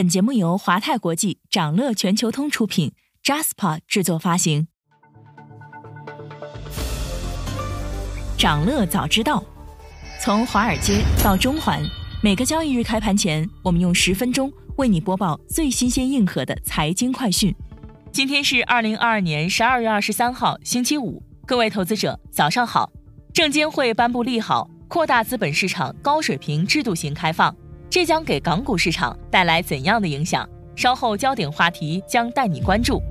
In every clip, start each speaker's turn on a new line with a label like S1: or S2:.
S1: 本节目由华泰国际、掌乐全球通出品，Jaspa 制作发行。掌乐早知道，从华尔街到中环，每个交易日开盘前，我们用十分钟为你播报最新鲜、硬核的财经快讯。今天是二零二二年十二月二十三号，星期五。各位投资者，早上好。证监会颁布利好，扩大资本市场高水平制度型开放。这将给港股市场带来怎样的影响？稍后焦点话题将带你关注。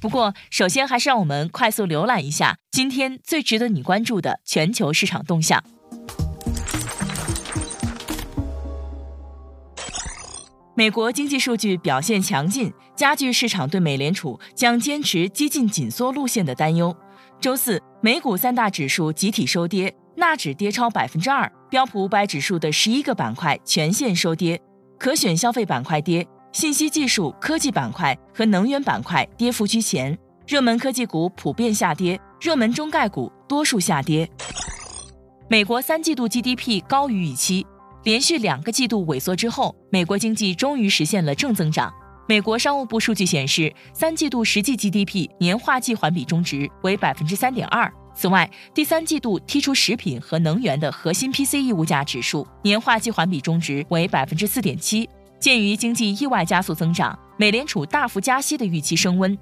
S1: 不过，首先还是让我们快速浏览一下今天最值得你关注的全球市场动向。美国经济数据表现强劲，加剧市场对美联储将坚持激进紧缩路线的担忧。周四，美股三大指数集体收跌。纳指跌超百分之二，标普五百指数的十一个板块全线收跌，可选消费板块跌，信息技术、科技板块和能源板块跌幅居前，热门科技股普遍下跌，热门中概股多数下跌。美国三季度 GDP 高于预期，连续两个季度萎缩之后，美国经济终于实现了正增长。美国商务部数据显示，三季度实际 GDP 年化季环比中值为百分之三点二。此外，第三季度剔除食品和能源的核心 PCE 物价指数年化季环比中值为百分之四点七。鉴于经济意外加速增长，美联储大幅加息的预期升温。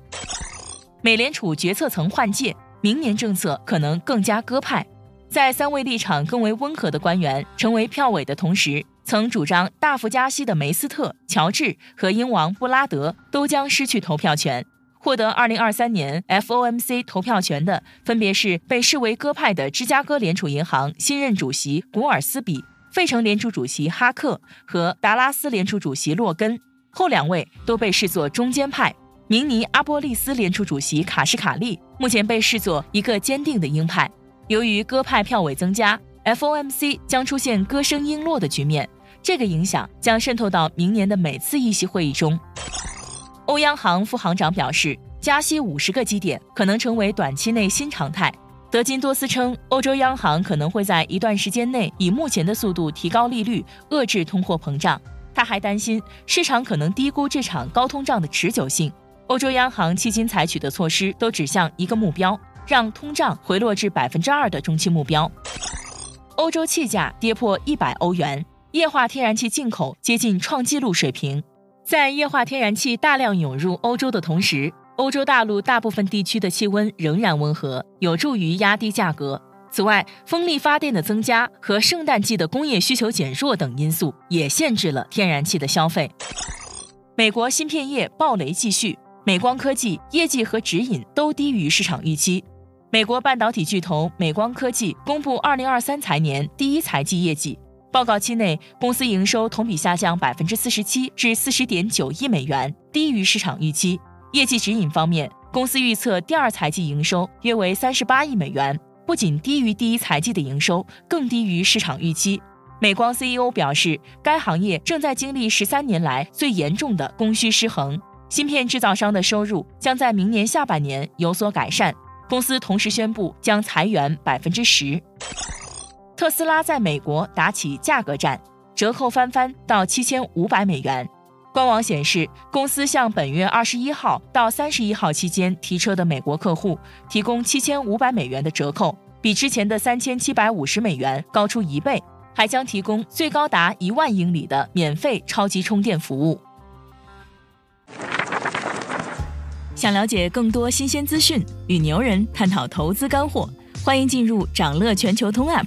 S1: 美联储决策层换届，明年政策可能更加鸽派。在三位立场更为温和的官员成为票委的同时，曾主张大幅加息的梅斯特、乔治和英王布拉德都将失去投票权。获得二零二三年 FOMC 投票权的，分别是被视为鸽派的芝加哥联储银行新任主席古尔斯比、费城联储主席哈克和达拉斯联储主席洛根。后两位都被视作中间派。明尼阿波利斯联储主席卡什卡利目前被视作一个坚定的鹰派。由于鸽派票委增加，FOMC 将出现歌声鹰落的局面，这个影响将渗透到明年的每次议息会议中。欧央行副行长表示，加息五十个基点可能成为短期内新常态。德金多斯称，欧洲央行可能会在一段时间内以目前的速度提高利率，遏制通货膨胀。他还担心市场可能低估这场高通胀的持久性。欧洲央行迄今采取的措施都指向一个目标，让通胀回落至百分之二的中期目标。欧洲气价跌破一百欧元，液化天然气进口接近创纪录水平。在液化天然气大量涌入欧洲的同时，欧洲大陆大部分地区的气温仍然温和，有助于压低价格。此外，风力发电的增加和圣诞季的工业需求减弱等因素也限制了天然气的消费。美国芯片业暴雷继续，美光科技业绩和指引都低于市场预期。美国半导体巨头美光科技公布二零二三财年第一财季业绩。报告期内，公司营收同比下降百分之四十七，至四十点九亿美元，低于市场预期。业绩指引方面，公司预测第二财季营收约为三十八亿美元，不仅低于第一财季的营收，更低于市场预期。美光 CEO 表示，该行业正在经历十三年来最严重的供需失衡，芯片制造商的收入将在明年下半年有所改善。公司同时宣布将裁员百分之十。特斯拉在美国打起价格战，折扣翻番到七千五百美元。官网显示，公司向本月二十一号到三十一号期间提车的美国客户提供七千五百美元的折扣，比之前的三千七百五十美元高出一倍，还将提供最高达一万英里的免费超级充电服务。想了解更多新鲜资讯，与牛人探讨投资干货，欢迎进入掌乐全球通 App。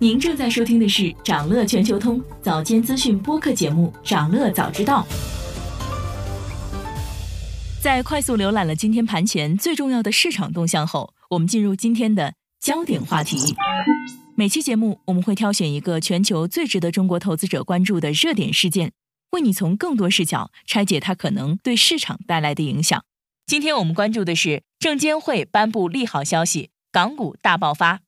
S1: 您正在收听的是长乐全球通早间资讯播客节目《长乐早知道》。在快速浏览了今天盘前最重要的市场动向后，我们进入今天的焦点话题。每期节目我们会挑选一个全球最值得中国投资者关注的热点事件，为你从更多视角拆解它可能对市场带来的影响。今天我们关注的是证监会颁布利好消息，港股大爆发。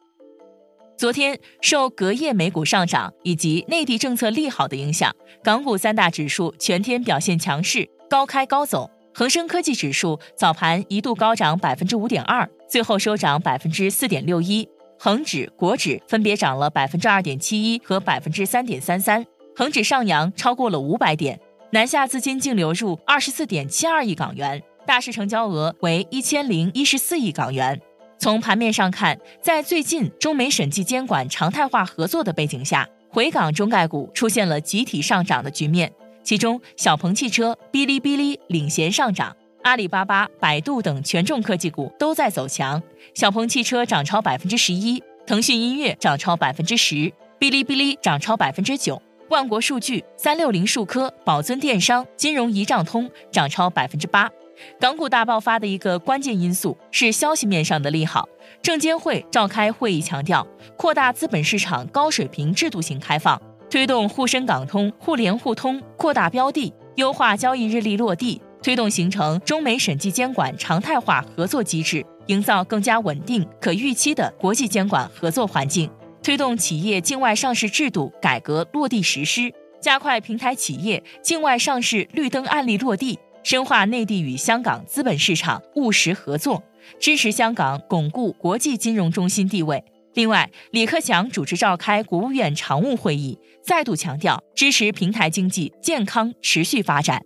S1: 昨天受隔夜美股上涨以及内地政策利好的影响，港股三大指数全天表现强势，高开高走。恒生科技指数早盘一度高涨百分之五点二，最后收涨百分之四点六一。恒指、国指分别涨了百分之二点七一和百分之三点三三。恒指上扬超过了五百点，南下资金净流入二十四点七二亿港元，大市成交额为一千零一十四亿港元。从盘面上看，在最近中美审计监管常态化合作的背景下，回港中概股出现了集体上涨的局面。其中，小鹏汽车、哔哩哔哩领衔上涨，阿里巴巴、百度等权重科技股都在走强。小鹏汽车涨超百分之十一，腾讯音乐涨超百分之十，哔哩哔哩涨超百分之九，万国数据、三六零数科、宝尊电商、金融一账通涨超百分之八。港股大爆发的一个关键因素是消息面上的利好。证监会召开会议，强调扩大资本市场高水平制度性开放，推动沪深港通、互联互通，扩大标的，优化交易日历落地，推动形成中美审计监管常态化合作机制，营造更加稳定、可预期的国际监管合作环境，推动企业境外上市制度改革落地实施，加快平台企业境外上市绿灯案例落地。深化内地与香港资本市场务实合作，支持香港巩固国际金融中心地位。另外，李克强主持召开国务院常务会议，再度强调支持平台经济健康持续发展。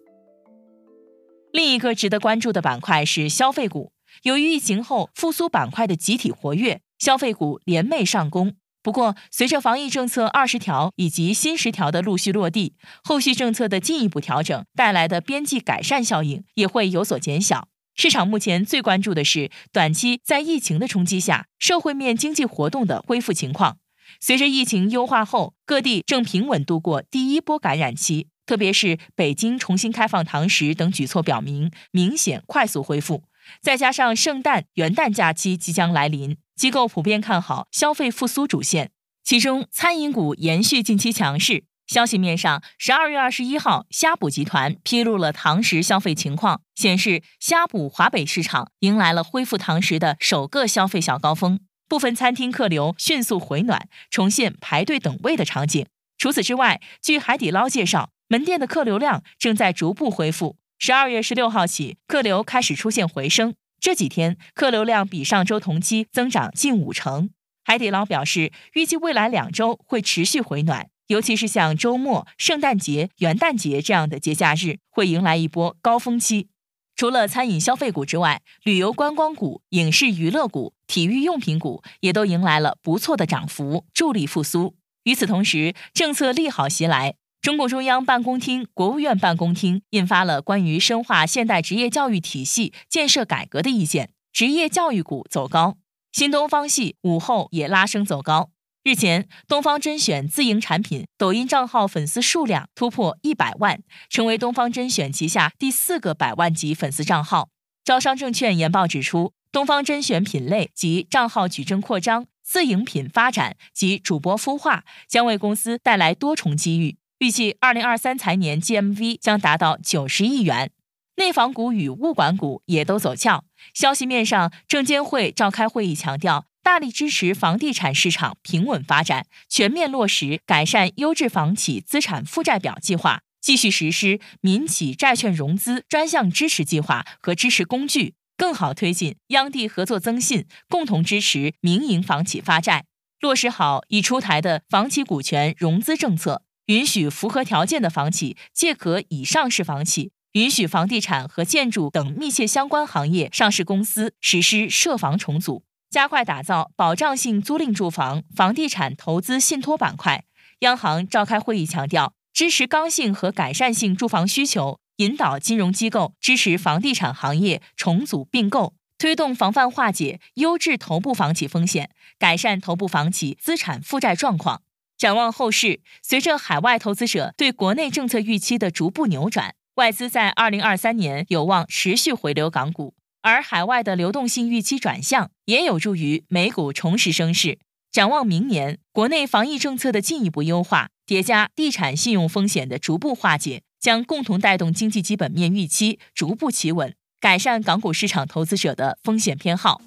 S1: 另一个值得关注的板块是消费股，由于疫情后复苏板块的集体活跃，消费股连袂上攻。不过，随着防疫政策二十条以及新十条的陆续落地，后续政策的进一步调整带来的边际改善效应也会有所减小。市场目前最关注的是短期在疫情的冲击下，社会面经济活动的恢复情况。随着疫情优化后，各地正平稳度过第一波感染期，特别是北京重新开放堂食等举措表明明显快速恢复。再加上圣诞、元旦假期即将来临，机构普遍看好消费复苏主线。其中，餐饮股延续近期强势。消息面上，十二月二十一号，虾补集团披露了堂食消费情况，显示虾补华北市场迎来了恢复堂食的首个消费小高峰，部分餐厅客流迅速回暖，重现排队等位的场景。除此之外，据海底捞介绍，门店的客流量正在逐步恢复。十二月十六号起，客流开始出现回升。这几天客流量比上周同期增长近五成。海底捞表示，预计未来两周会持续回暖，尤其是像周末、圣诞节、元旦节这样的节假日，会迎来一波高峰期。除了餐饮消费股之外，旅游观光股、影视娱乐股、体育用品股也都迎来了不错的涨幅，助力复苏。与此同时，政策利好袭来。中共中央办公厅、国务院办公厅印发了关于深化现代职业教育体系建设改革的意见，职业教育股走高。新东方系午后也拉升走高。日前，东方甄选自营产品抖音账号粉丝数量突破一百万，成为东方甄选旗下第四个百万级粉丝账号。招商证券研报指出，东方甄选品类及账号矩阵扩张、自营品发展及主播孵化，将为公司带来多重机遇。预计二零二三财年 GMV 将达到九十亿元。内房股与物管股也都走俏。消息面上，证监会召开会议，强调大力支持房地产市场平稳发展，全面落实改善优质房企资产负债表计划，继续实施民企债券融资专项支持计划和支持工具，更好推进央地合作增信，共同支持民营房企发债，落实好已出台的房企股权融资政策。允许符合条件的房企借壳以上市房企，允许房地产和建筑等密切相关行业上市公司实施涉房重组，加快打造保障性租赁住房、房地产投资信托板块。央行召开会议强调，支持刚性和改善性住房需求，引导金融机构支持房地产行业重组并购，推动防范化解优质头部房企风险，改善头部房企资产负债状况。展望后市，随着海外投资者对国内政策预期的逐步扭转，外资在二零二三年有望持续回流港股，而海外的流动性预期转向，也有助于美股重拾升势。展望明年，国内防疫政策的进一步优化，叠加地产信用风险的逐步化解，将共同带动经济基本面预期逐步企稳，改善港股市场投资者的风险偏好。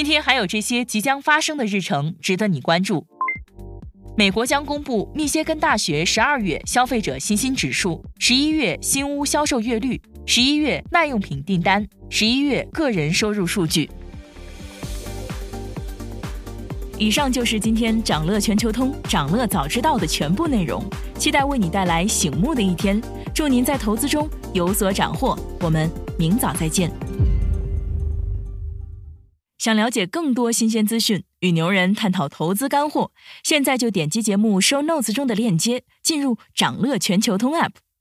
S1: 今天还有这些即将发生的日程值得你关注：美国将公布密歇根大学十二月消费者信心指数、十一月新屋销售月率、十一月耐用品订单、十一月个人收入数据。以上就是今天掌乐全球通、掌乐早知道的全部内容，期待为你带来醒目的一天。祝您在投资中有所斩获，我们明早再见。想了解更多新鲜资讯，与牛人探讨投资干货，现在就点击节目 show notes 中的链接，进入掌乐全球通 app。